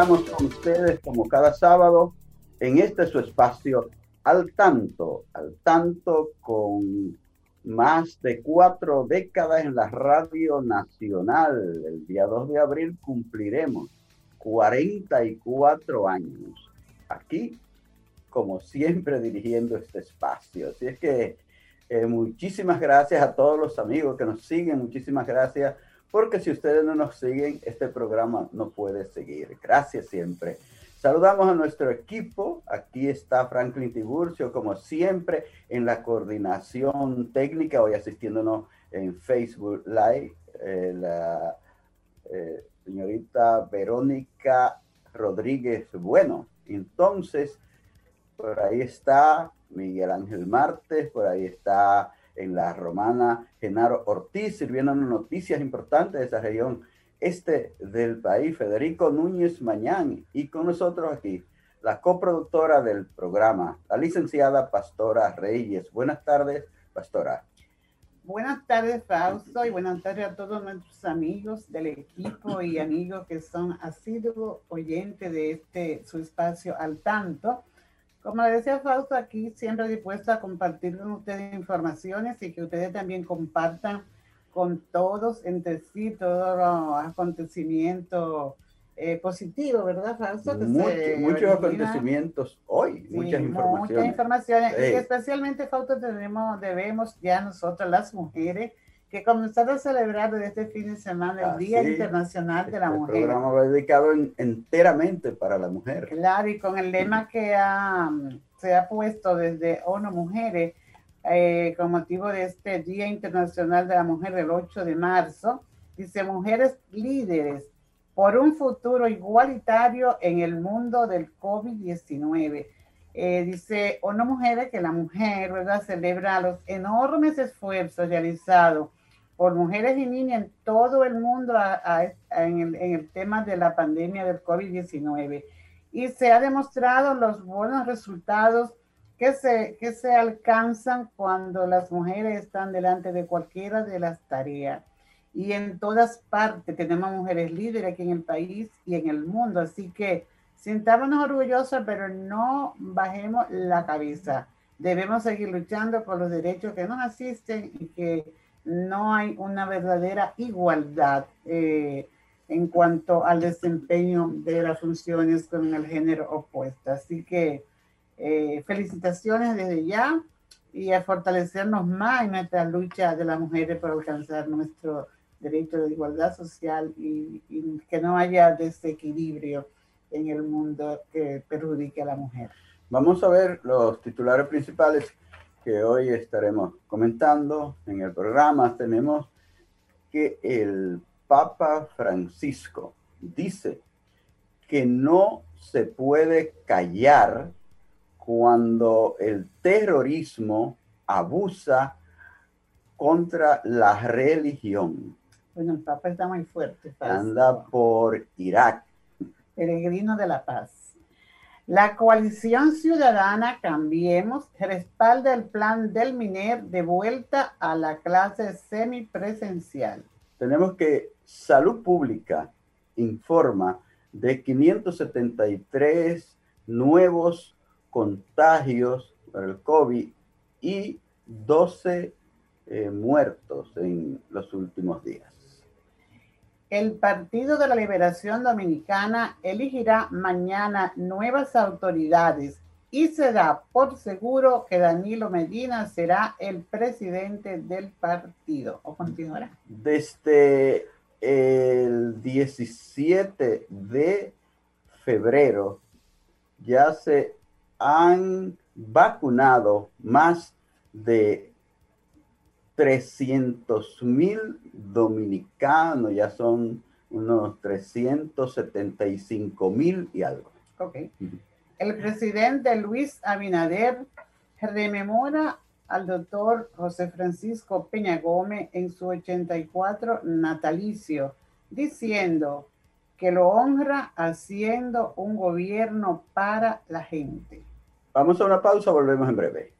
Estamos con ustedes como cada sábado en este su espacio al tanto, al tanto con más de cuatro décadas en la radio nacional. El día 2 de abril cumpliremos 44 años. Aquí, como siempre, dirigiendo este espacio. Así es que eh, muchísimas gracias a todos los amigos que nos siguen. Muchísimas gracias porque si ustedes no nos siguen, este programa no puede seguir. Gracias siempre. Saludamos a nuestro equipo. Aquí está Franklin Tiburcio, como siempre, en la coordinación técnica, hoy asistiéndonos en Facebook Live, eh, la eh, señorita Verónica Rodríguez Bueno. Entonces, por ahí está Miguel Ángel Martes, por ahí está en la romana Genaro Ortiz, sirviéndonos noticias importantes de esa región este del país, Federico Núñez Mañán, y con nosotros aquí la coproductora del programa, la licenciada Pastora Reyes. Buenas tardes, Pastora. Buenas tardes, Fausto, y buenas tardes a todos nuestros amigos del equipo y amigos que son asiduos oyentes de este su espacio al tanto. Como le decía Fausto, aquí siempre dispuesto a compartir con ustedes informaciones y que ustedes también compartan con todos entre sí todos los acontecimientos eh, positivos, ¿verdad, Fausto? muchos acontecimientos hoy, muchas informaciones. Muchas informaciones, y especialmente, Fausto, tenemos, debemos ya nosotros las mujeres que comenzar a celebrar desde este fin de semana el Día Internacional de la este Mujer. El programa va dedicado enteramente para la mujer. Claro, y con el lema que se ha puesto desde ONU Mujeres eh, con motivo de este Día Internacional de la Mujer del 8 de marzo, dice Mujeres líderes por un futuro igualitario en el mundo del COVID-19. Eh, dice ONU Mujeres que la mujer, ¿verdad?, celebra los enormes esfuerzos realizados por mujeres y niñas en todo el mundo en, el, tema de la pandemia del COVID-19. Y se ha demostrado los buenos resultados que se, que se alcanzan cuando las mujeres están delante de cualquiera de las tareas. Y en todas partes tenemos mujeres líderes aquí en el país y en el mundo. Así que sintámonos orgullosas, pero no bajemos la cabeza. Debemos seguir luchando por los derechos que nos asisten y que no hay una verdadera igualdad eh, en cuanto al desempeño de las funciones con el género opuesto. Así que eh, felicitaciones desde ya y a fortalecernos más en nuestra lucha de las mujeres por alcanzar nuestro derecho de igualdad social y, y que no haya desequilibrio en el mundo que perjudique a la mujer. Vamos a ver los titulares principales que hoy estaremos comentando en el programa, tenemos que el Papa Francisco dice que no se puede callar cuando el terrorismo abusa contra la religión. Bueno, el Papa está muy fuerte. Anda por Irak. Peregrino de la paz. La coalición ciudadana Cambiemos respalda el plan del MINER de vuelta a la clase semipresencial. Tenemos que Salud Pública informa de 573 nuevos contagios por el COVID y 12 eh, muertos en los últimos días. El Partido de la Liberación Dominicana elegirá mañana nuevas autoridades y se da por seguro que Danilo Medina será el presidente del partido. ¿O continuará? Desde el 17 de febrero ya se han vacunado más de 300 mil dominicanos, ya son unos 375 mil y algo. Ok. El presidente Luis Abinader rememora al doctor José Francisco Peña Gómez en su 84 natalicio, diciendo que lo honra haciendo un gobierno para la gente. Vamos a una pausa, volvemos en breve.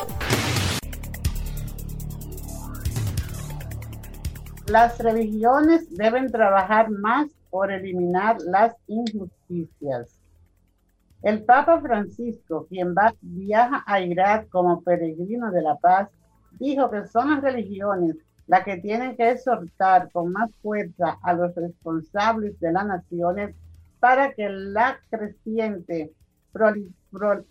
Las religiones deben trabajar más por eliminar las injusticias. El Papa Francisco, quien va, viaja a Irak como peregrino de la paz, dijo que son las religiones las que tienen que exhortar con más fuerza a los responsables de las naciones para que la creciente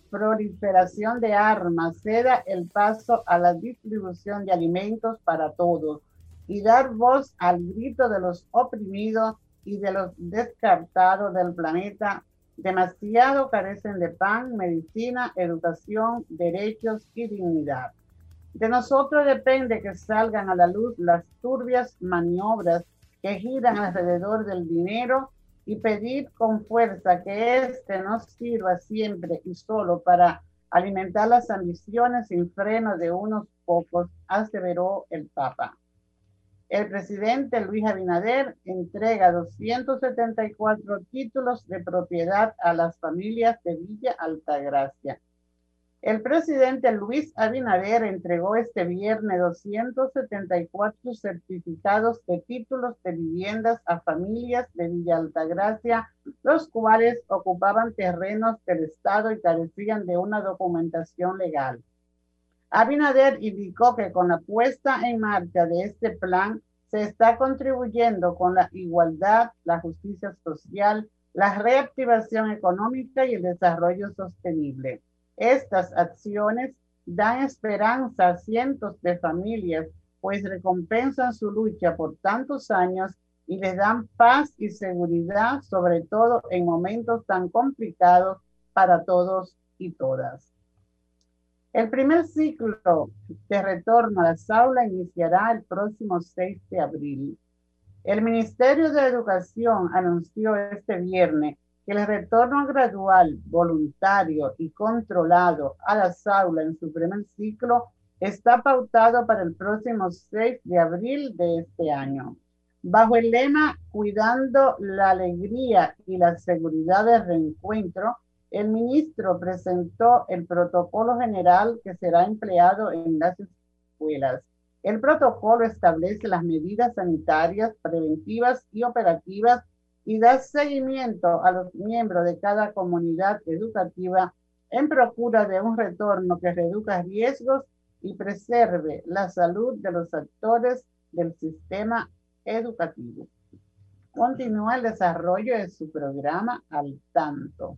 proliferación de armas ceda el paso a la distribución de alimentos para todos y dar voz al grito de los oprimidos y de los descartados del planeta. Demasiado carecen de pan, medicina, educación, derechos y dignidad. De nosotros depende que salgan a la luz las turbias maniobras que giran alrededor del dinero y pedir con fuerza que éste nos sirva siempre y solo para alimentar las ambiciones sin freno de unos pocos, aseveró el Papa. El presidente Luis Abinader entrega 274 títulos de propiedad a las familias de Villa Altagracia. El presidente Luis Abinader entregó este viernes 274 certificados de títulos de viviendas a familias de Villa Altagracia, los cuales ocupaban terrenos del Estado y carecían de una documentación legal. Abinader indicó que con la puesta en marcha de este plan se está contribuyendo con la igualdad, la justicia social, la reactivación económica y el desarrollo sostenible. Estas acciones dan esperanza a cientos de familias, pues recompensan su lucha por tantos años y les dan paz y seguridad, sobre todo en momentos tan complicados para todos y todas. El primer ciclo de retorno a las aulas iniciará el próximo 6 de abril. El Ministerio de Educación anunció este viernes que el retorno gradual, voluntario y controlado a las aulas en su primer ciclo está pautado para el próximo 6 de abril de este año. Bajo el lema Cuidando la alegría y la seguridad del reencuentro, el ministro presentó el protocolo general que será empleado en las escuelas. El protocolo establece las medidas sanitarias, preventivas y operativas y da seguimiento a los miembros de cada comunidad educativa en procura de un retorno que reduzca riesgos y preserve la salud de los actores del sistema educativo. Continúa el desarrollo de su programa al tanto.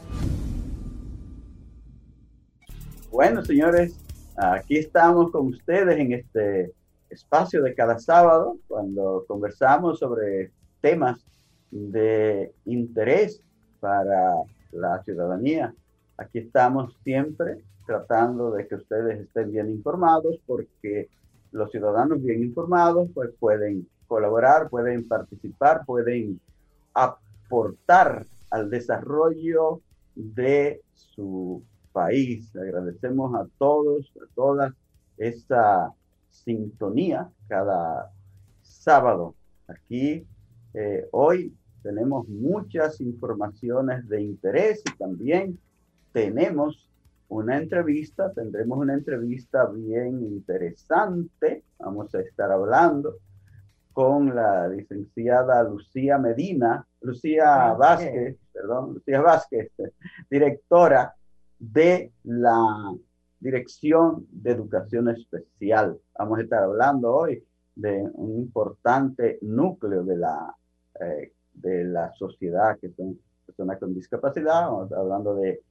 Bueno, señores, aquí estamos con ustedes en este espacio de cada sábado cuando conversamos sobre temas de interés para la ciudadanía. Aquí estamos siempre tratando de que ustedes estén bien informados porque los ciudadanos bien informados pues pueden colaborar, pueden participar, pueden aportar al desarrollo de su país. Agradecemos a todos, a todas esta sintonía cada sábado. Aquí eh, hoy tenemos muchas informaciones de interés y también tenemos una entrevista, tendremos una entrevista bien interesante. Vamos a estar hablando con la licenciada Lucía Medina, Lucía Vázquez, perdón, Lucía Vázquez, directora de la Dirección de Educación Especial. Vamos a estar hablando hoy de un importante núcleo de la, eh, de la sociedad, que son personas con discapacidad, vamos hablando de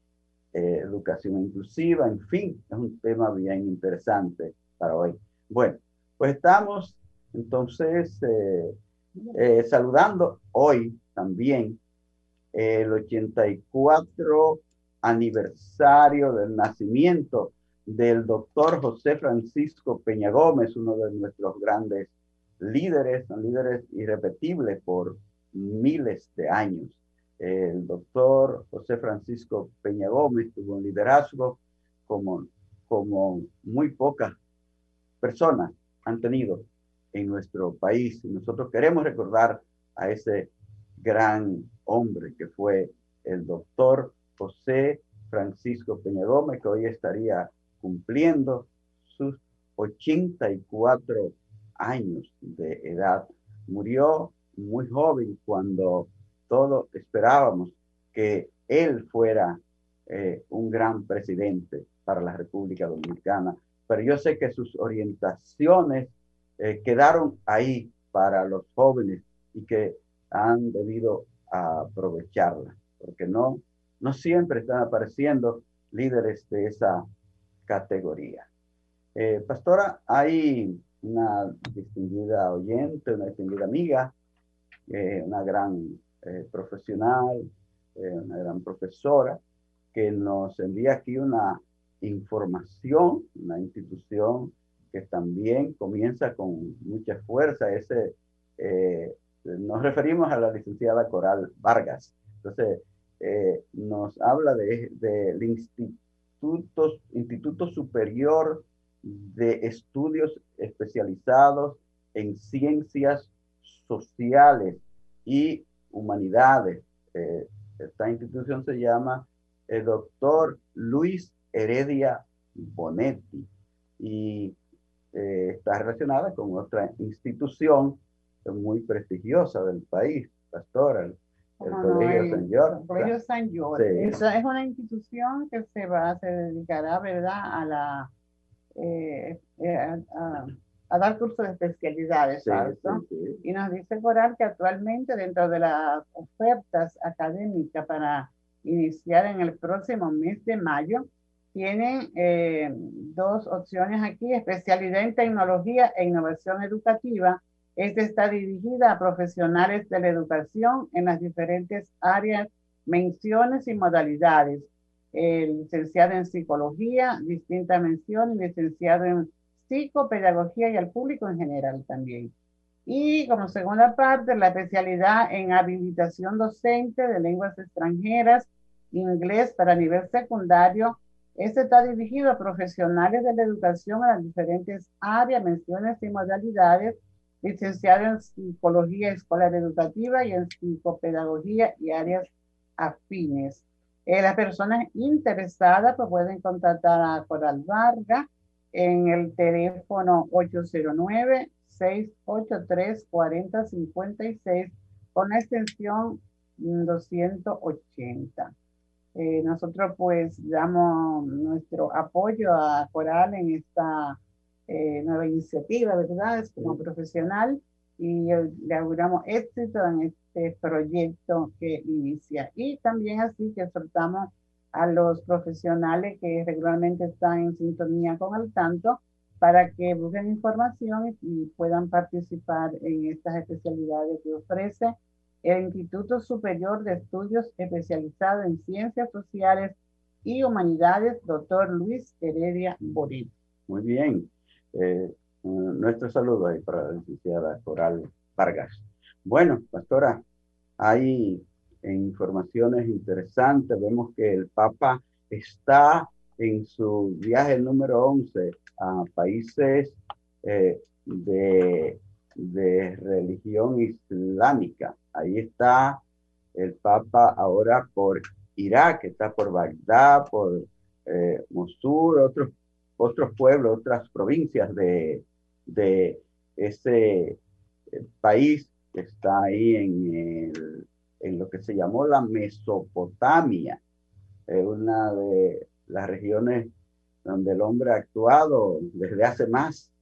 eh, educación inclusiva, en fin, es un tema bien interesante para hoy. Bueno, pues estamos entonces eh, saludando hoy también el 84 aniversario del nacimiento del doctor José Francisco Peña Gómez, uno de nuestros grandes líderes, líderes irrepetibles por miles de años. El doctor José Francisco Peña Gómez tuvo un liderazgo como, como muy pocas personas han tenido en nuestro país. Nosotros queremos recordar a ese gran hombre que fue el doctor José Francisco Peña que hoy estaría cumpliendo sus 84 años de edad. Murió muy joven cuando todos esperábamos que él fuera eh, un gran presidente para la República Dominicana, pero yo sé que sus orientaciones eh, quedaron ahí para los jóvenes y que han debido aprovecharla, porque no, no siempre están apareciendo líderes de esa categoría. Eh, pastora, hay una distinguida oyente, una distinguida amiga, eh, una gran eh, profesional, una gran profesora, que nos envía aquí una información, una institución que también comienza con mucha fuerza. Ese, nos referimos a la licenciada Coral Vargas. Entonces, nos habla del de, de instituto Instituto Superior de Estudios Especializados en Ciencias Sociales y Humanidades. Eh, esta institución se llama el doctor Luis Heredia Bonetti y eh, está relacionada con otra institución muy prestigiosa del país, el Colegio San George. El Colegio San George. es una institución que se va, se dedicará, ¿verdad?, a la eh, eh, a, dar cursos de especialidades, Y nos dice Coral que actualmente dentro de las ofertas académicas para iniciar en el próximo mes de mayo, tienen eh, dos opciones aquí, especialidad en tecnología e innovación educativa esta está dirigida a profesionales de la educación en las diferentes áreas, menciones y modalidades. El licenciado en psicología, distinta mención, licenciado en psicopedagogía y al público en general también. Y como segunda parte, la especialidad en habilitación docente de lenguas extranjeras, inglés para nivel secundario. Este está dirigido a profesionales de la educación en las diferentes áreas, menciones y modalidades licenciado en Psicología Escolar Educativa y en Psicopedagogía y áreas afines. Eh, las personas interesadas pues, pueden contactar a Coral Varga en el teléfono 809-683-4056 con la extensión 280. Eh, nosotros pues damos nuestro apoyo a Coral en esta eh, nueva iniciativa, ¿verdad? Es como profesional y le auguramos éxito en este proyecto que inicia. Y también así que soltamos a los profesionales que regularmente están en sintonía con el tanto para que busquen información y puedan participar en estas especialidades que ofrece el Instituto Superior de Estudios especializado en Ciencias Sociales y Humanidades, doctor Luis Heredia Boril. Muy bien. Eh, nuestro saludo ahí para la licenciada Coral Vargas. Bueno, pastora, hay informaciones interesantes. Vemos que el Papa está en su viaje número 11 a países eh, de, de religión islámica. Ahí está el Papa ahora por Irak, está por Bagdad, por eh, Mosul, otros, otros pueblos, otras provincias de, de ese eh, país que está ahí en, en lo que se llamó la Mesopotamia, una de las regiones donde el hombre ha actuado desde hace más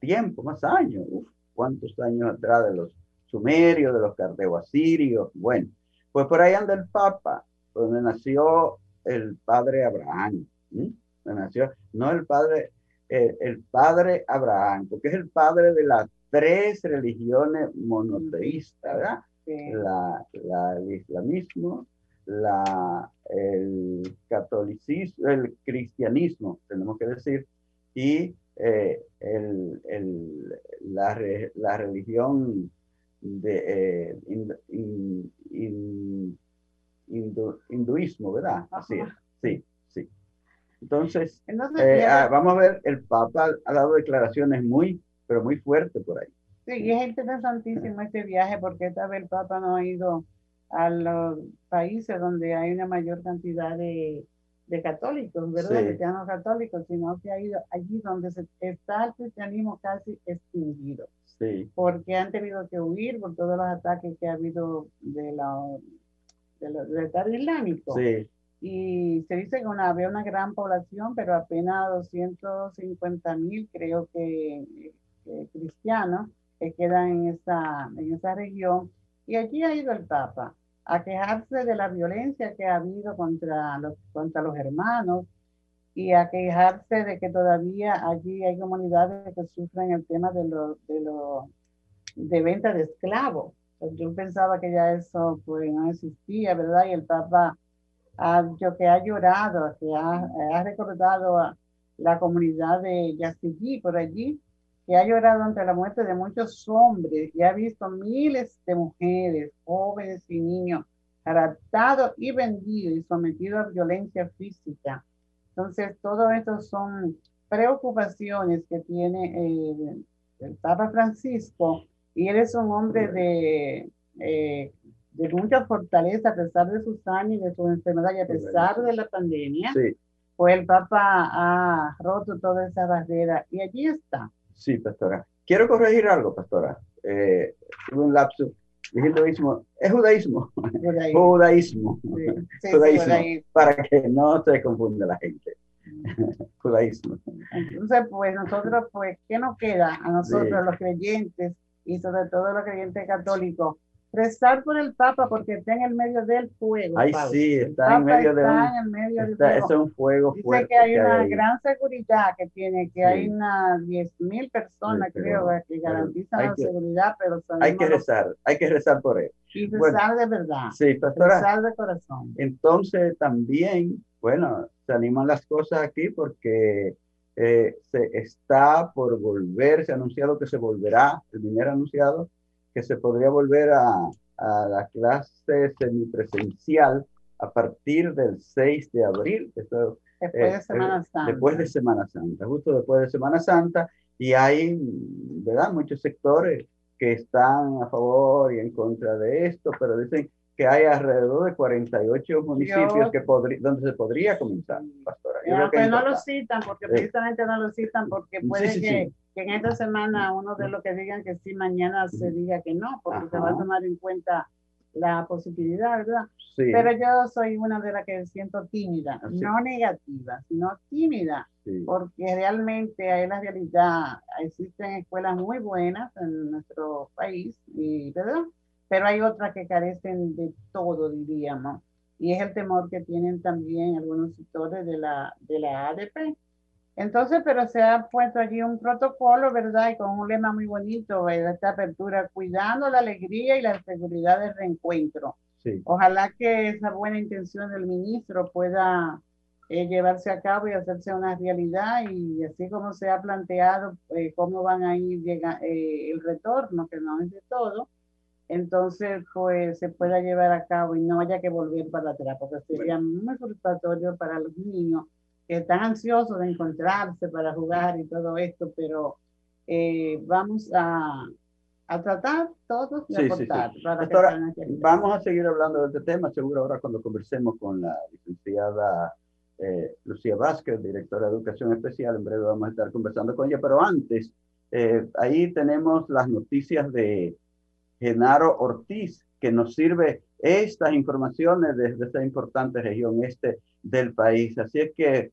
tiempo, más años, cuántos años atrás de los sumerios, de los carteo-asirios, bueno, pues por ahí anda el Papa, donde nació el padre Abraham, nació, no el padre, el, padre Abraham, porque es el padre de las tres religiones monoteístas, ¿verdad? La, la, el islamismo, la, el catolicismo, el cristianismo, tenemos que decir, y eh, el, el, la, la, religión de eh, hinduismo, ¿verdad? Así es, sí, sí. Entonces, eh, ah, vamos a ver, el Papa ha dado declaraciones muy, pero muy fuertes por ahí. Sí, y es interesantísimo este viaje porque esta vez el Papa no ha ido a los países donde hay una mayor cantidad de, de católicos, ¿verdad? Sí. Cristianos católicos, sino que ha ido allí donde se, está el cristianismo casi extinguido. Sí. Porque han tenido que huir por todos los ataques que ha habido de la, de la, del Estado Islámico. Sí. Y se dice que una, había una gran población, pero apenas 250 mil, creo que, que cristianos que quedan en esa, en esa región. Y allí ha ido el Papa a quejarse de la violencia que ha habido contra los, contra los hermanos y a quejarse de que todavía allí hay comunidades que sufren el tema de los de, lo, de venta de esclavos. Yo pensaba que ya eso pues no existía, ¿verdad? Y el Papa ha, yo que ha llorado, que ha, ha recordado a la comunidad de Yazidí por allí, que ha llorado ante la muerte de muchos hombres y ha visto miles de mujeres, jóvenes y niños raptados y vendidos y sometidos a violencia física. Entonces, todo esto son preocupaciones que tiene eh, el Papa Francisco y él es un hombre de, eh, de mucha fortaleza a pesar de sus y de su enfermedad y a pesar de la pandemia. Pues el Papa ha roto toda esa barrera y allí está Sí, pastora. Quiero corregir algo, pastora. Eh, un lapso. El judaísmo es judaísmo. Judaísmo. judaísmo. Para que no se confunda la gente. judaísmo. Entonces, pues nosotros, pues, ¿qué nos queda a nosotros los creyentes y sobre todo los creyentes católicos? Rezar por el Papa porque está en el medio del fuego. Ay, sí, está en medio de un, está, Es un fuego Dice fuerte. que hay una gran seguridad que tiene, que hay unas 10.000 personas, creo, que garantizan la seguridad, pero hay que rezar, hay que rezar por él. Y rezar de verdad. Sí, pastora. Rezar de corazón. Entonces también, bueno, se animan las cosas aquí porque eh, se está por volver, se ha anunciado que se volverá, el dinero anunciado, que se podría volver a, a la clase semipresencial a partir del 6 de abril. después de eh, Semana Santa. Después de Semana Santa, justo después de Semana Santa. Y hay, ¿verdad? Muchos sectores que están a favor y en contra de esto, pero dicen que hay alrededor de 48 municipios que donde se podría comenzar, pastora. Yo no lo citan, porque precisamente no lo citan, porque puede que que en esta semana uno de los que digan que sí, mañana se diga que no, porque se va a tomar en cuenta la posibilidad, ¿verdad? Sí. Pero yo soy una de las que siento tímida, ah, no negativa, sino tímida, porque realmente hay la realidad, existen escuelas muy buenas en nuestro país, y, ¿verdad? Pero hay otras que carecen de todo, diríamos, y es el temor que tienen también algunos sectores de la, de la ADP, Entonces, pero se ha puesto allí un protocolo, ¿verdad? Y con un lema muy bonito, ¿verdad? Esta apertura, cuidando la alegría y la seguridad del reencuentro. Sí. Ojalá que esa buena intención del ministro pueda eh, llevarse a cabo y hacerse una realidad y así como se ha planteado eh, cómo van a ir llega, eh, el retorno, que no es de todo, entonces pues se pueda llevar a cabo y no haya que volver para atrás, porque sería muy frustratorio para los niños que están ansiosos de encontrarse para jugar y todo esto, pero vamos a, a tratar todos de aportar. vamos a seguir hablando de este tema, seguro ahora cuando conversemos con la licenciada eh, Lucía Vázquez, directora de Educación Especial. En breve vamos a estar conversando con ella, pero antes, eh, ahí tenemos las noticias de Genaro Ortiz, que nos sirve estas informaciones desde esta importante región este del país. Así es que,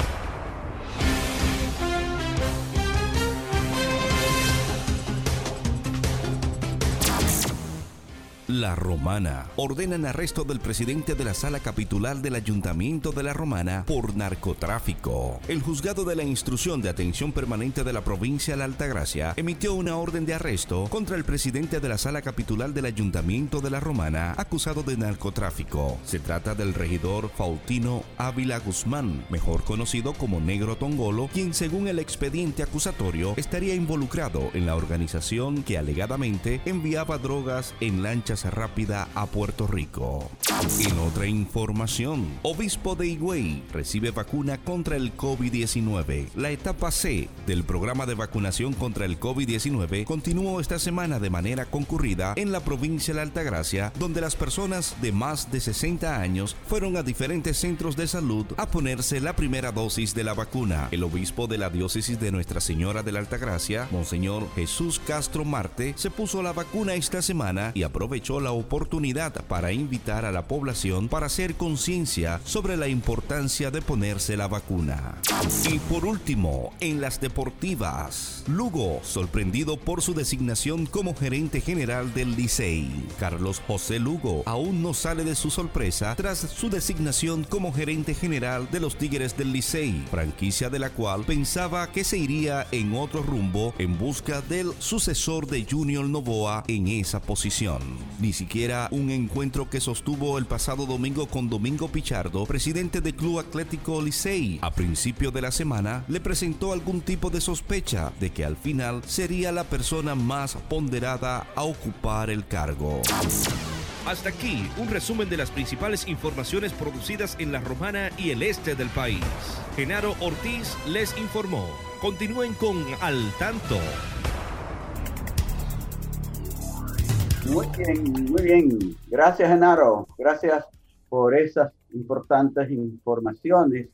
La Romana. Ordenan arresto del presidente de la sala capitular del Ayuntamiento de La Romana por narcotráfico. El juzgado de la instrucción de atención permanente de la provincia de la Altagracia emitió una orden de arresto contra el presidente de la sala capitular del Ayuntamiento de La Romana acusado de narcotráfico. Se trata del regidor Faustino Ávila Guzmán, mejor conocido como Negro Tongolo, quien según el expediente acusatorio estaría involucrado en la organización que alegadamente enviaba drogas en lanchas rápida a Puerto Rico. En otra información, Obispo de Higüey recibe vacuna contra el COVID-19. La etapa C del programa de vacunación contra el COVID-19 continuó esta semana de manera concurrida en la provincia de Altagracia, donde las personas de más de 60 años fueron a diferentes centros de salud a ponerse la primera dosis de la vacuna. El obispo de la diócesis de Nuestra Señora de la Altagracia, Monseñor Jesús Castro Marte, se puso la vacuna esta semana y aprovechó la oportunidad para invitar a la población para hacer conciencia sobre la importancia de ponerse la vacuna. Y por último, en las deportivas, Lugo, sorprendido por su designación como gerente general del Licey. Carlos José Lugo aún no sale de su sorpresa tras su designación como gerente general de los Tigres del Licey, franquicia de la cual pensaba que se iría en otro rumbo en busca del sucesor de Junior Novoa en esa posición ni siquiera un encuentro que sostuvo el pasado domingo con Domingo Pichardo, presidente del Club Atlético Licey. A principio de la semana le presentó algún tipo de sospecha de que al final sería la persona más ponderada a ocupar el cargo. Hasta aquí un resumen de las principales informaciones producidas en la Romana y el este del país. Genaro Ortiz les informó. Continúen con Al Tanto. Muy bien, muy bien. Gracias, Genaro. Gracias por esas importantes informaciones.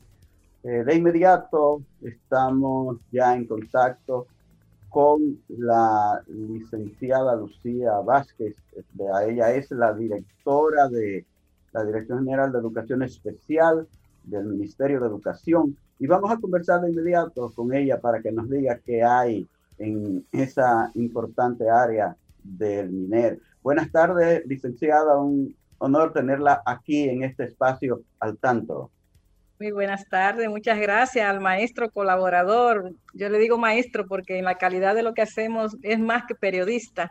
Eh, de inmediato estamos ya en contacto con la licenciada Lucía Vázquez. Ella es la directora de la Dirección General de Educación Especial del Ministerio de Educación. Y vamos a conversar de inmediato con ella para que nos diga qué hay en esa importante área del MINER. Buenas tardes, licenciada. Un honor tenerla aquí en este espacio al tanto. Muy buenas tardes, muchas gracias al maestro colaborador. Yo le digo maestro porque en la calidad de lo que hacemos es más que periodista.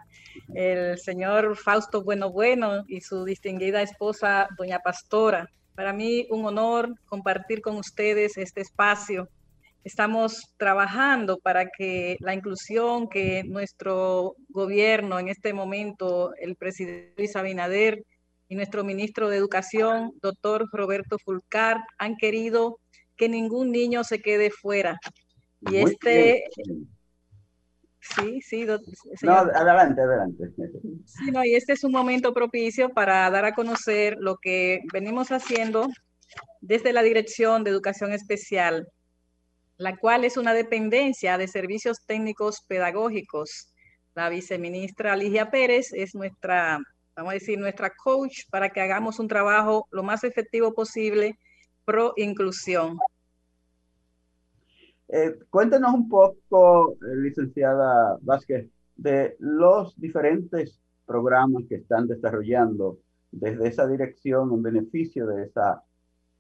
El señor Fausto Bueno Bueno y su distinguida esposa, doña Pastora. Para mí un honor compartir con ustedes este espacio Estamos trabajando para que la inclusión que nuestro gobierno en este momento, el presidente Luis Abinader y nuestro ministro de Educación, doctor Roberto Fulcar, han querido que ningún niño se quede fuera. Y este... Sí, sí, no, adelante, adelante. Sí, no, y este es un momento propicio para dar a conocer lo que venimos haciendo desde la Dirección de Educación Especial la cual es una dependencia de servicios técnicos pedagógicos. La viceministra Ligia Pérez es nuestra, vamos a decir, nuestra coach para que hagamos un trabajo lo más efectivo posible pro inclusión. Eh, cuéntenos un poco, eh, licenciada Vázquez, de los diferentes programas que están desarrollando desde esa dirección en beneficio de esa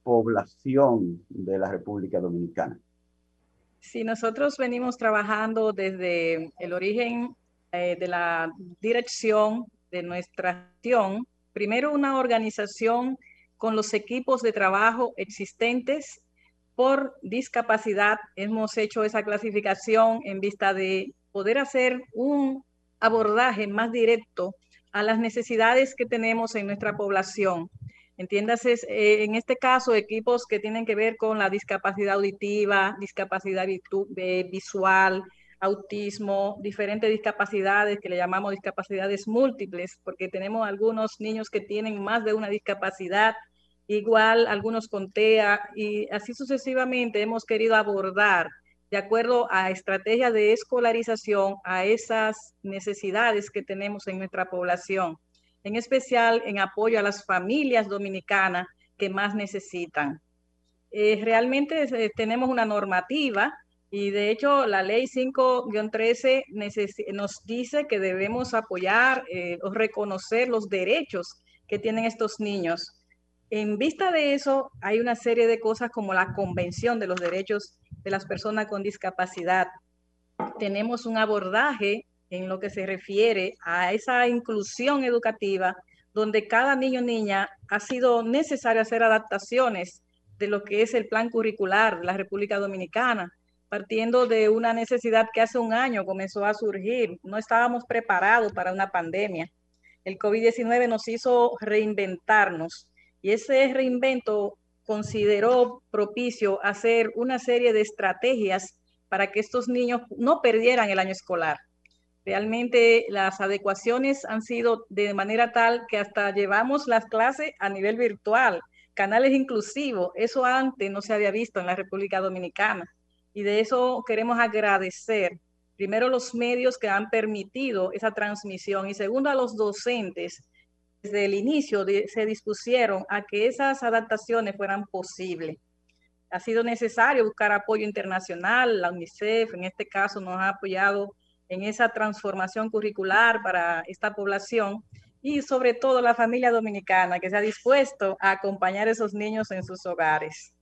población de la República Dominicana. Sí, nosotros venimos trabajando desde el origen eh, de la dirección de nuestra acción. Primero una organización con los equipos de trabajo existentes por discapacidad. Hemos hecho esa clasificación en vista de poder hacer un abordaje más directo a las necesidades que tenemos en nuestra población. Entiéndase, eh, en este caso, equipos que tienen que ver con la discapacidad auditiva, discapacidad visual, autismo, diferentes discapacidades que le llamamos discapacidades múltiples, porque tenemos algunos niños que tienen más de una discapacidad, igual algunos con TEA, y así sucesivamente hemos querido abordar de acuerdo a estrategias de escolarización a esas necesidades que tenemos en nuestra población, en especial en apoyo a las familias dominicanas que más necesitan. Eh, realmente eh, tenemos una normativa y de hecho la ley 5-13 nos dice que debemos apoyar eh, o reconocer los derechos que tienen estos niños. En vista de eso, hay una serie de cosas como la Convención de los Derechos de las Personas con Discapacidad. Tenemos un abordaje en lo que se refiere a esa inclusión educativa, donde cada niño niña ha sido necesario hacer adaptaciones de lo que es el plan curricular de la República Dominicana, partiendo de una necesidad que hace un año comenzó a surgir. No estábamos preparados para una pandemia. El COVID-19 nos hizo reinventarnos y ese reinvento consideró propicio hacer una serie de estrategias para que estos niños no perdieran el año escolar. Realmente las adecuaciones han sido de manera tal que hasta llevamos las clases a nivel virtual, canales inclusivos. Eso antes no se había visto en la República Dominicana. Y de eso queremos agradecer primero los medios que han permitido esa transmisión y segundo a los docentes desde el inicio se dispusieron a que esas adaptaciones fueran posibles. Ha sido necesario buscar apoyo internacional, la UNICEF en este caso nos ha apoyado en esa transformación curricular para esta población y sobre todo la familia dominicana que se ha dispuesto a acompañar a esos niños en sus hogares.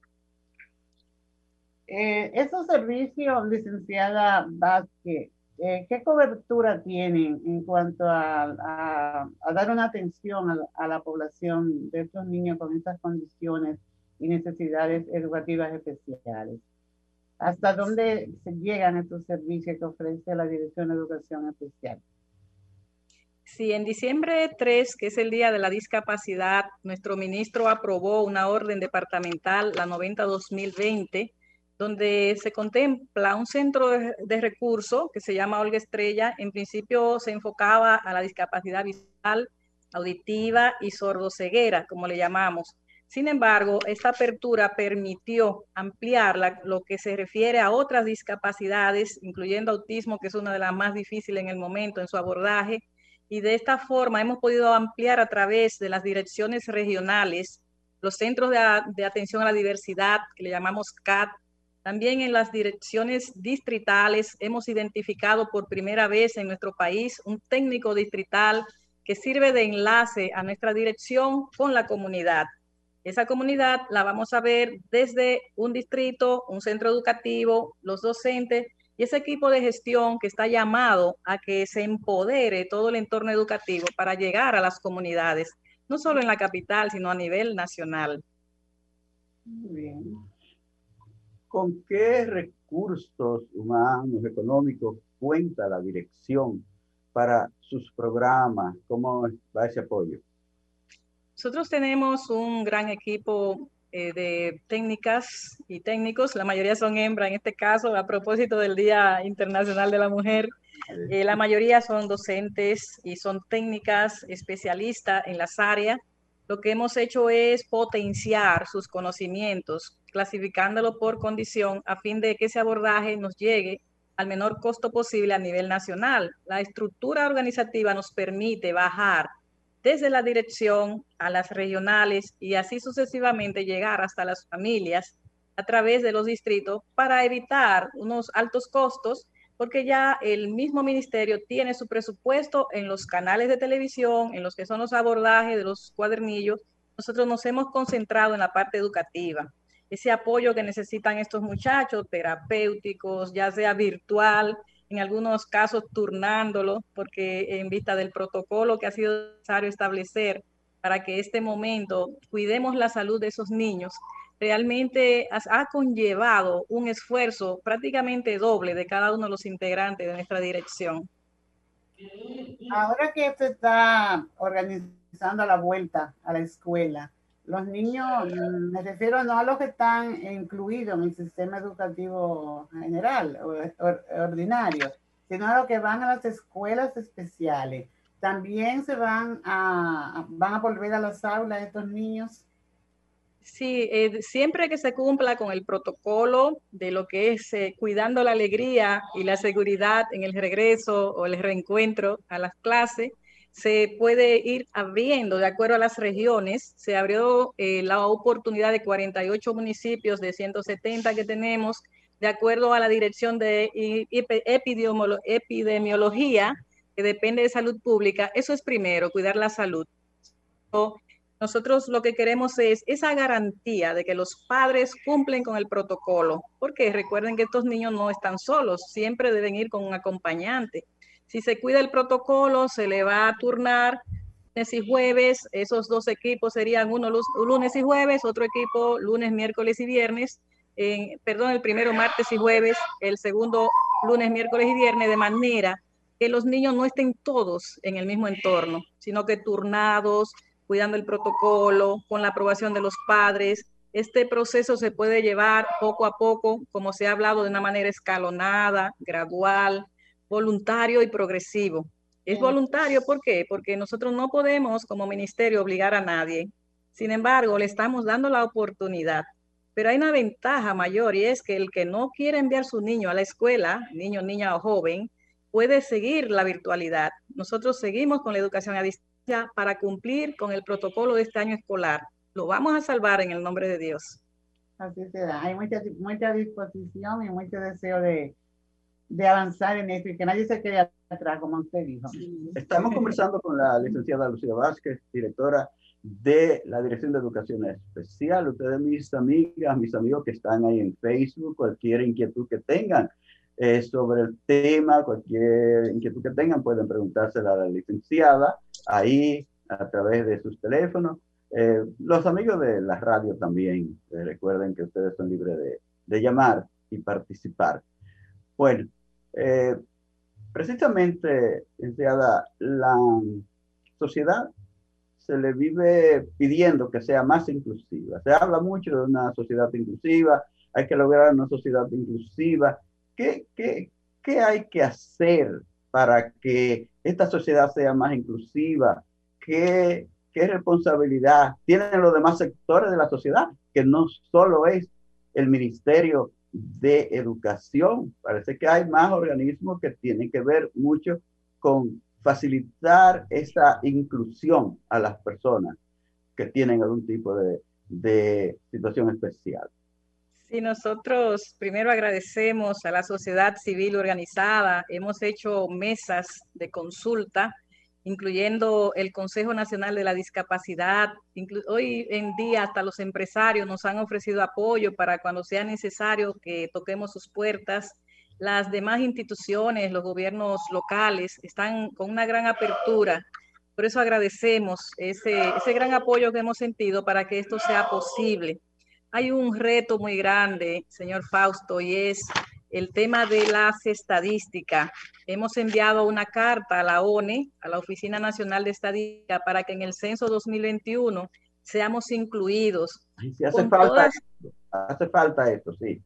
Eh, esos servicios, licenciada Vázquez, eh, ¿qué cobertura tienen en cuanto a, dar una atención a, la población de estos niños con estas condiciones y necesidades educativas especiales? ¿Hasta dónde se llegan estos servicios que ofrece la Dirección de Educación Especial? Sí, en diciembre 3, que es el Día de la Discapacidad, nuestro ministro aprobó una orden departamental, la 90-2020, donde se contempla un centro de, recursos que se llama Olga Estrella. En principio se enfocaba a la discapacidad visual, auditiva y sordoceguera, como le llamamos. Sin embargo, esta apertura permitió ampliar lo que se refiere a otras discapacidades, incluyendo autismo, que es una de las más difíciles en el momento en su abordaje. Y de esta forma hemos podido ampliar a través de las direcciones regionales los centros de, de atención a la diversidad, que le llamamos CAT, también en las direcciones distritales hemos identificado por primera vez en nuestro país un técnico distrital que sirve de enlace a nuestra dirección con la comunidad. Esa comunidad la vamos a ver desde un distrito, un centro educativo, los docentes y ese equipo de gestión que está llamado a que se empodere todo el entorno educativo para llegar a las comunidades, no solo en la capital, sino a nivel nacional. Muy bien. ¿Con qué recursos humanos, económicos cuenta la dirección para sus programas? ¿Cómo va ese apoyo? Nosotros tenemos un gran equipo eh, de técnicas y técnicos, la mayoría son hembras en este caso, a propósito del Día Internacional de la Mujer. Eh, la mayoría son docentes y son técnicas especialistas en las áreas. Lo que hemos hecho es potenciar sus conocimientos clasificándolo por condición a fin de que ese abordaje nos llegue al menor costo posible a nivel nacional. La estructura organizativa nos permite bajar desde la dirección a las regionales y así sucesivamente llegar hasta las familias a través de los distritos para evitar unos altos costos porque ya el mismo ministerio tiene su presupuesto en los canales de televisión, en los que son los abordajes de los cuadernillos. Nosotros nos hemos concentrado en la parte educativa. Ese apoyo que necesitan estos muchachos, terapéuticos, ya sea virtual, en algunos casos turnándolo, porque en vista del protocolo que ha sido necesario establecer para que este momento cuidemos la salud de esos niños, realmente ha conllevado un esfuerzo prácticamente doble de cada uno de los integrantes de nuestra dirección. Ahora que se está organizando la vuelta a la escuela, los niños, me refiero no a los que están incluidos en el sistema educativo general o ordinario, sino a los que van a las escuelas especiales. También se van a, van a volver a las aulas estos niños Sí, eh, siempre que se cumpla con el protocolo de lo que es eh, cuidando la alegría y la seguridad en el regreso o el reencuentro a las clases, se puede ir abriendo de acuerdo a las regiones. Se abrió eh, la oportunidad de 48 municipios de 170 que tenemos, de acuerdo a la dirección de epidemiología, que depende de salud pública. Eso es primero, cuidar la salud. Nosotros lo que queremos es esa garantía de que los padres cumplen con el protocolo, porque recuerden que estos niños no están solos, siempre deben ir con un acompañante. Si se cuida el protocolo, se le va a turnar lunes y jueves, esos dos equipos serían uno lunes y jueves, otro equipo lunes, miércoles y viernes, perdón, el primero martes y jueves, el segundo lunes, miércoles y viernes, de manera que los niños no estén todos en el mismo entorno, sino que turnados, cuidando el protocolo, con la aprobación de los padres. Este proceso se puede llevar poco a poco, como se ha hablado, de una manera escalonada, gradual, voluntario y progresivo. Es voluntario, ¿por qué? Porque nosotros no podemos como ministerio obligar a nadie. Sin embargo, le estamos dando la oportunidad. Pero hay una ventaja mayor y es que el que no quiere enviar su niño a la escuela, niño, niña o joven, puede seguir la virtualidad. Nosotros seguimos con la educación a distancia para cumplir con el protocolo de este año escolar. Lo vamos a salvar en el nombre de Dios. Así será. Hay mucha, mucha disposición y mucho deseo de, de avanzar en esto y que nadie se quede atrás, como usted dijo. Estamos conversando con la licenciada Lucía Vázquez, directora de la Dirección de Educación Especial. Ustedes, mis amigas, mis amigos que están ahí en Facebook, cualquier inquietud que tengan eh, sobre el tema, cualquier inquietud que tengan, pueden preguntársela a la licenciada ahí a través de sus teléfonos. Eh, los amigos de la radio también, eh, recuerden que ustedes son libres de, de llamar y participar. Bueno, eh, precisamente, la sociedad se le vive pidiendo que sea más inclusiva. Se habla mucho de una sociedad inclusiva, hay que lograr una sociedad inclusiva. ¿Qué, qué, qué hay que hacer para que esta sociedad sea más inclusiva? ¿Qué, qué responsabilidad tienen los demás sectores de la sociedad? Que no solo es el Ministerio de Educación. Parece que hay más organismos que tienen que ver mucho con facilitar esa inclusión a las personas que tienen algún tipo de, de situación especial. Sí, nosotros primero agradecemos a la sociedad civil organizada. Hemos hecho mesas de consulta, incluyendo el Consejo Nacional de la Discapacidad. Hoy en día hasta los empresarios nos han ofrecido apoyo para cuando sea necesario que toquemos sus puertas. Las demás instituciones, los gobiernos locales, están con una gran apertura. Por eso agradecemos ese, ese gran apoyo que hemos sentido para que esto sea posible hay un reto muy grande, señor Fausto, y es el tema de las estadísticas. Hemos enviado una carta a la ONE, a la Oficina Nacional de Estadística, para que en el censo 2021 seamos incluidos. Sí, hace, falta hace falta esto, sí.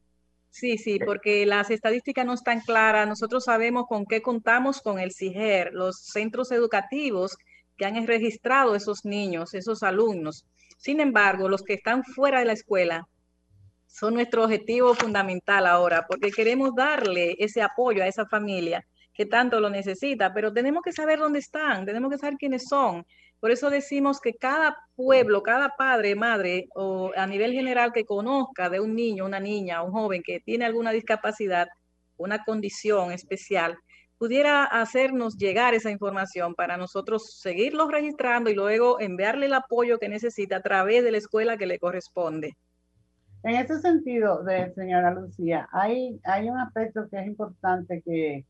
Sí, sí, porque las estadísticas no están claras. Nosotros sabemos con qué contamos con el CIGER, los centros educativos que han registrado esos niños, esos alumnos. Sin embargo, los que están fuera de la escuela son nuestro objetivo fundamental ahora, porque queremos darle ese apoyo a esa familia que tanto lo necesita, pero tenemos que saber dónde están, tenemos que saber quiénes son. Por eso decimos que cada pueblo, cada padre, madre o a nivel general que conozca de un niño, una niña, un joven que tiene alguna discapacidad, una condición especial, pudiera hacernos llegar esa información para nosotros seguirlos registrando y luego enviarle el apoyo que necesita a través de la escuela que le corresponde. En ese sentido, de, señora Lucía, hay, hay un aspecto que es importante que,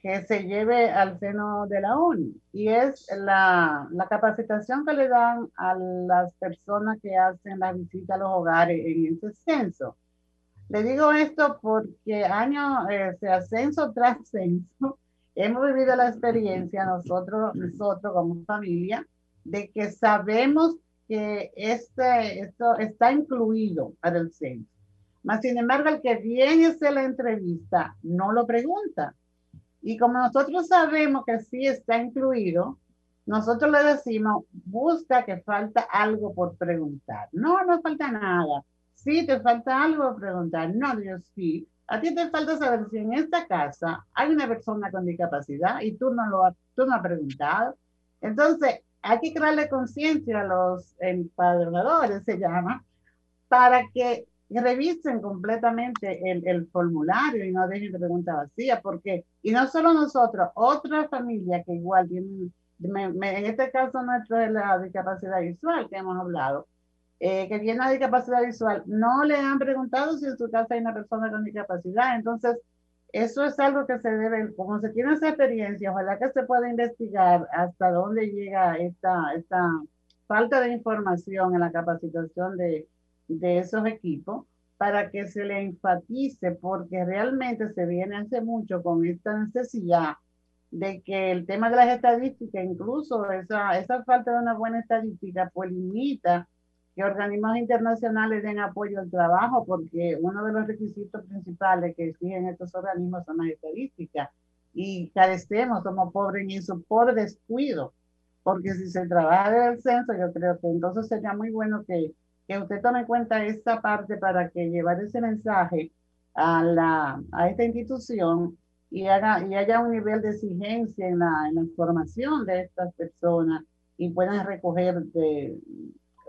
que se lleve al seno de la ONU y es la, la, capacitación que le dan a las personas que hacen la visita a los hogares en ese censo. Le digo esto porque año, eh, ascenso tras ascenso, hemos vivido la experiencia nosotros, nosotros como familia, de que sabemos que este, esto está incluido para el censo. Mas, sin embargo, el que viene a hacer la entrevista no lo pregunta. Y como nosotros sabemos que sí está incluido, nosotros le decimos, busca que falta algo por preguntar. No, no falta nada. Sí, te falta algo por preguntar. No, Dios, sí. A ti te falta saber si en esta casa hay una persona con discapacidad y tú no lo tú no has preguntado. Entonces, hay que crearle conciencia a los empadronadores, se llama, para que revisen completamente el, el, formulario y no dejen de pregunta vacía, porque, y no solo nosotros, otra familia que igual tiene, en este caso nuestro es la discapacidad visual que hemos hablado, eh, que tiene una discapacidad visual, no le han preguntado si en su casa hay una persona con discapacidad, entonces eso es algo que se debe, como se tiene esa experiencia, ojalá que se pueda investigar hasta dónde llega esta, esta falta de información en la capacitación de, de esos equipos para que se le enfatice, porque realmente se viene hace mucho con esta necesidad de que el tema de las estadísticas, incluso esa, esa falta de una buena estadística, pues limita que organismos internacionales den apoyo al trabajo, porque uno de los requisitos principales que exigen estos organismos son las estadísticas. Y carecemos, somos pobres en eso por descuido, porque si se trabaja el censo, yo creo que entonces sería muy bueno que que usted tome en cuenta esta parte para que llevar ese mensaje a, la, a esta institución y, haga, y haya un nivel de exigencia en la, en la formación de estas personas y puedan recoger de,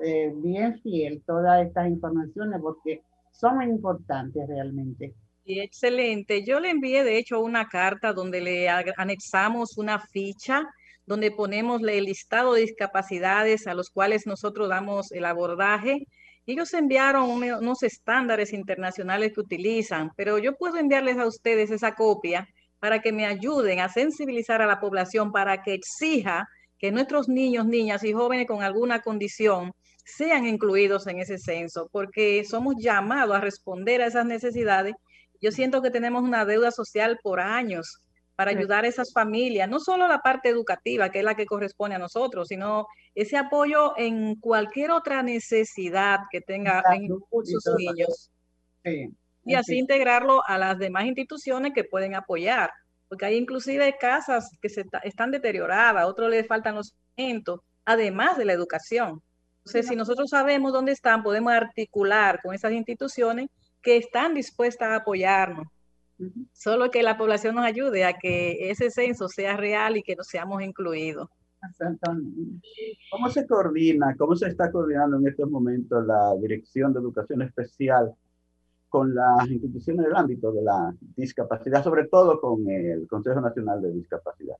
eh, bien fiel todas estas informaciones porque son importantes realmente. Y excelente. Yo le envié de hecho una carta donde le anexamos una ficha donde ponemos el listado de discapacidades a los cuales nosotros damos el abordaje. Ellos enviaron unos estándares internacionales que utilizan, pero yo puedo enviarles a ustedes esa copia para que me ayuden a sensibilizar a la población para que exija que nuestros niños, niñas y jóvenes con alguna condición sean incluidos en ese censo, porque somos llamados a responder a esas necesidades. Yo siento que tenemos una deuda social por años para ayudar a esas familias, no solo la parte educativa, que es la que corresponde a nosotros, sino ese apoyo en cualquier otra necesidad que tenga sus niños. Y así integrarlo a las demás instituciones que pueden apoyar, porque hay inclusive casas que se están deterioradas, a otros les faltan los alimentos, además de la educación. Entonces, si nosotros sabemos dónde están, podemos articular con esas instituciones que están dispuestas a apoyarnos Solo que la población nos ayude a que ese censo sea real y que nos seamos incluidos. ¿Cómo se coordina, cómo se está coordinando en estos momentos la Dirección de Educación Especial con las instituciones del ámbito de la discapacidad, sobre todo con el Consejo Nacional de Discapacidad?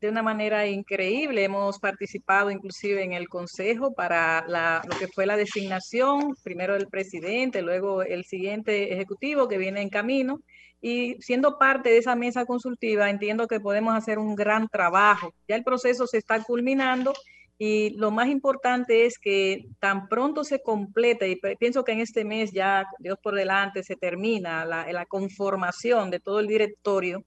De una manera increíble. Hemos participado inclusive en el Consejo para lo que fue la designación, primero el presidente, luego el siguiente ejecutivo que viene en camino. Y siendo parte de esa mesa consultiva, entiendo que podemos hacer un gran trabajo. Ya el proceso se está culminando y lo más importante es que tan pronto se complete, y pienso que en este mes ya, Dios por delante, se termina la, la conformación de todo el directorio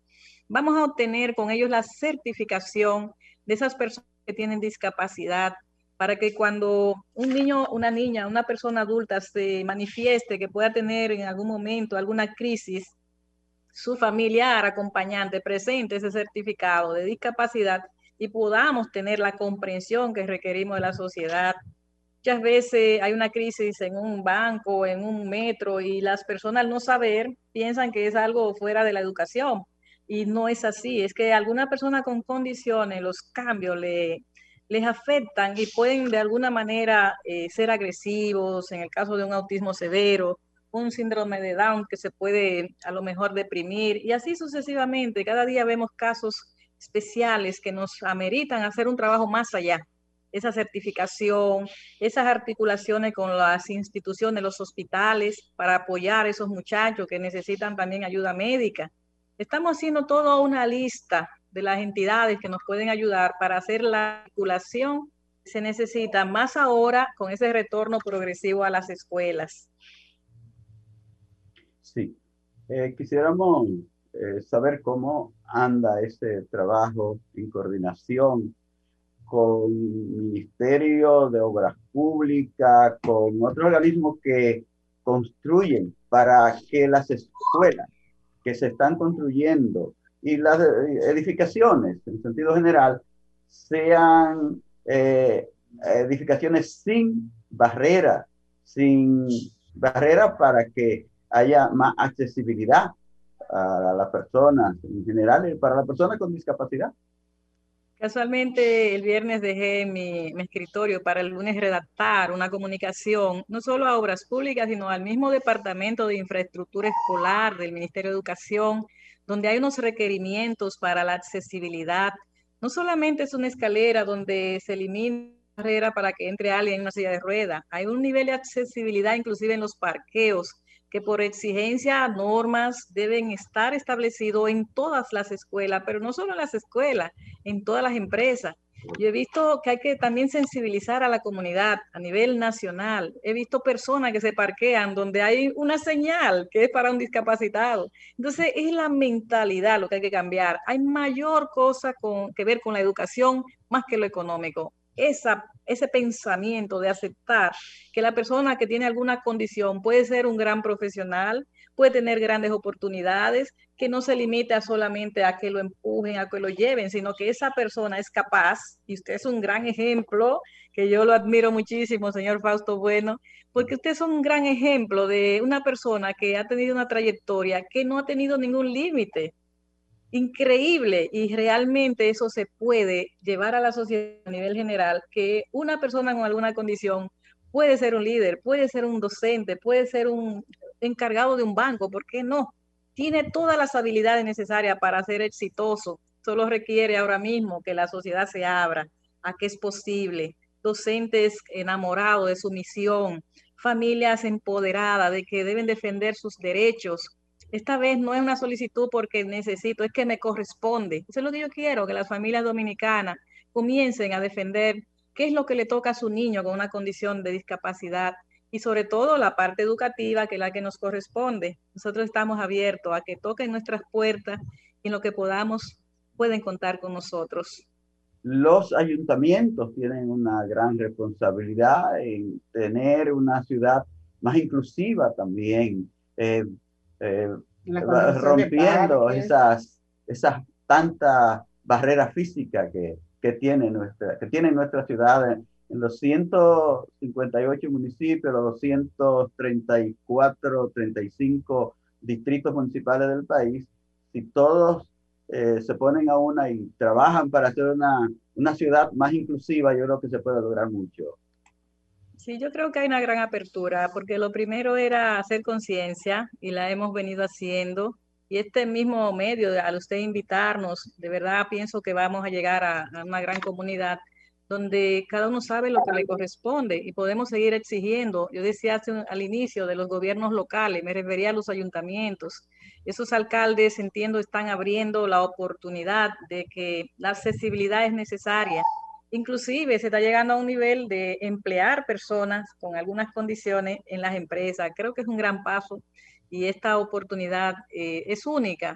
vamos a obtener con ellos la certificación de esas personas que tienen discapacidad para que cuando un niño, una niña, una persona adulta se manifieste que pueda tener en algún momento alguna crisis, su familiar acompañante presente ese certificado de discapacidad y podamos tener la comprensión que requerimos de la sociedad. Muchas veces hay una crisis en un banco, en un metro y las personas no saber piensan que es algo fuera de la educación, y no es así. Es que alguna persona con condiciones, los cambios le, les afectan y pueden de alguna manera eh, ser agresivos, en el caso de un autismo severo, un síndrome de Down que se puede a lo mejor deprimir y así sucesivamente. Cada día vemos casos especiales que nos ameritan hacer un trabajo más allá. Esa certificación, esas articulaciones con las instituciones, los hospitales, para apoyar a esos muchachos que necesitan también ayuda médica. Estamos haciendo toda una lista de las entidades que nos pueden ayudar para hacer la articulación se necesita más ahora con ese retorno progresivo a las escuelas. Sí, eh, quisiéramos eh, saber cómo anda ese trabajo en coordinación con Ministerio de Obras Públicas, con otros organismos que construyen para que las escuelas que se están construyendo y las edificaciones, en sentido general, sean eh, edificaciones sin barrera, sin barrera para que haya más accesibilidad a las personas en general y para las personas con discapacidad. Casualmente el viernes dejé mi, escritorio para el lunes redactar una comunicación, no solo a obras públicas, sino al mismo Departamento de Infraestructura Escolar del Ministerio de Educación, donde hay unos requerimientos para la accesibilidad. No solamente es una escalera donde se elimina la barrera para que entre alguien en una silla de rueda, hay un nivel de accesibilidad inclusive en los parqueos que por exigencia, normas deben estar establecidos en todas las escuelas, pero no solo en las escuelas, en todas las empresas. Yo he visto que hay que también sensibilizar a la comunidad a nivel nacional. He visto personas que se parquean donde hay una señal que es para un discapacitado. Entonces, es la mentalidad lo que hay que cambiar. Hay mayor cosa con, que ver con la educación más que lo económico esa, ese pensamiento de aceptar que la persona que tiene alguna condición puede ser un gran profesional, puede tener grandes oportunidades, que no se limite a solamente a que lo empujen, a que lo lleven, sino que esa persona es capaz, y usted es un gran ejemplo, que yo lo admiro muchísimo, señor Fausto Bueno, porque usted es un gran ejemplo de una persona que ha tenido una trayectoria que no ha tenido ningún límite, increíble y realmente eso se puede llevar a la sociedad a nivel general, que una persona con alguna condición puede ser un líder, puede ser un docente, puede ser un encargado de un banco, ¿por qué no? Tiene todas las habilidades necesarias para ser exitoso, solo requiere ahora mismo que la sociedad se abra a que es posible, docentes enamorados de su misión, familias empoderadas de que deben defender sus derechos, esta vez no es una solicitud porque necesito, es que me corresponde. Eso es lo que yo quiero, que las familias dominicanas comiencen a defender qué es lo que le toca a su niño con una condición de discapacidad y sobre todo la parte educativa, que es la que nos corresponde. Nosotros estamos abiertos a que toquen nuestras puertas y en lo que podamos pueden contar con nosotros. Los ayuntamientos tienen una gran responsabilidad en tener una ciudad más inclusiva también. Eh, eh, rompiendo esas, esas tantas barreras físicas que, que, tiene nuestra, que tiene nuestra ciudad en, los 158 municipios, los 234, 35 distritos municipales del país, si todos eh, se ponen a una y trabajan para hacer una, una ciudad más inclusiva, yo creo que se puede lograr mucho. Sí, yo creo que hay una gran apertura, porque lo primero era hacer conciencia y la hemos venido haciendo. Y este mismo medio, al usted invitarnos, de verdad pienso que vamos a llegar a, una gran comunidad donde cada uno sabe lo que le corresponde y podemos seguir exigiendo. Yo decía al inicio de los gobiernos locales, me refería a los ayuntamientos. Esos alcaldes, entiendo, están abriendo la oportunidad de que la accesibilidad es necesaria Inclusive se está llegando a un nivel de emplear personas con algunas condiciones en las empresas. Creo que es un gran paso y esta oportunidad eh, es única.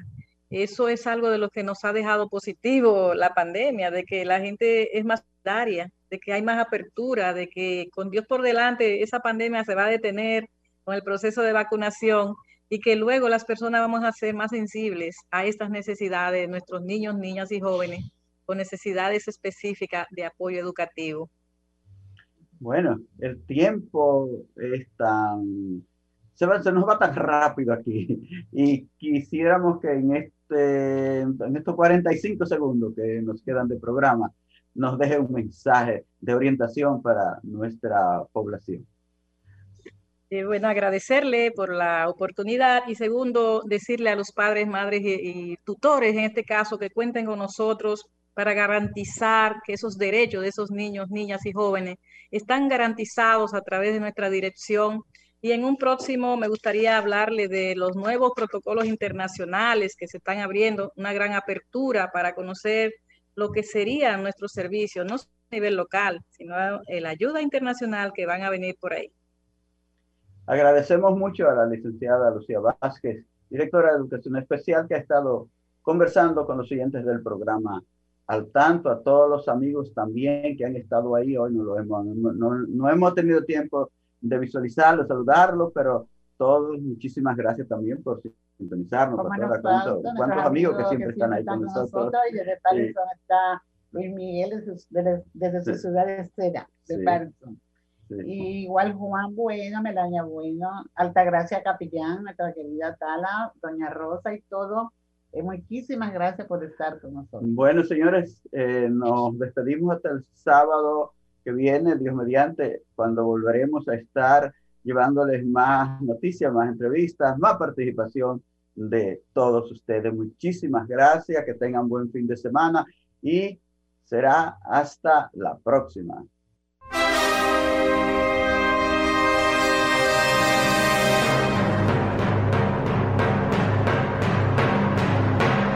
Eso es algo de lo que nos ha dejado positivo la pandemia, de que la gente es más solidaria, de que hay más apertura, de que con Dios por delante esa pandemia se va a detener con el proceso de vacunación y que luego las personas vamos a ser más sensibles a estas necesidades de nuestros niños, niñas y jóvenes con necesidades específicas de apoyo educativo? Bueno, el tiempo es tan se, se nos va tan rápido aquí y quisiéramos que en, este, en estos 45 segundos que nos quedan de programa nos deje un mensaje de orientación para nuestra población. Eh, bueno, agradecerle por la oportunidad y segundo, decirle a los padres, madres y, y, tutores, en este caso, que cuenten con nosotros para garantizar que esos derechos de esos niños, niñas y jóvenes están garantizados a través de nuestra dirección. Y en un próximo me gustaría hablarle de los nuevos protocolos internacionales que se están abriendo, una gran apertura para conocer lo que sería nuestro servicio, no a nivel local, sino la ayuda internacional que van a venir por ahí. Agradecemos mucho a la licenciada Lucía Vázquez, directora de Educación Especial, que ha estado conversando con los siguientes del programa. Al tanto, a todos los amigos también que han estado ahí, hoy no, lo hemos, no, no, no hemos tenido tiempo de visualizarlo, saludarlo, pero todos, muchísimas gracias también por sintonizarnos. Para cuánto, cuántos amigos que siempre que están ahí con nosotros. nosotros. Y Patterson sí. está Luis Miguel desde, desde su sí. ciudad de Estera, de sí. Patterson. Sí. Y igual Juan Bueno, Melania Bueno, Altagracia Capillán, nuestra querida Tala, Doña Rosa y todo. Eh, muchísimas gracias por estar con nosotros. Bueno, señores, eh, nos despedimos hasta el sábado que viene, Dios mediante, cuando volveremos a estar llevándoles más noticias, más entrevistas, más participación de todos ustedes. Muchísimas gracias, que tengan buen fin de semana y será hasta la próxima.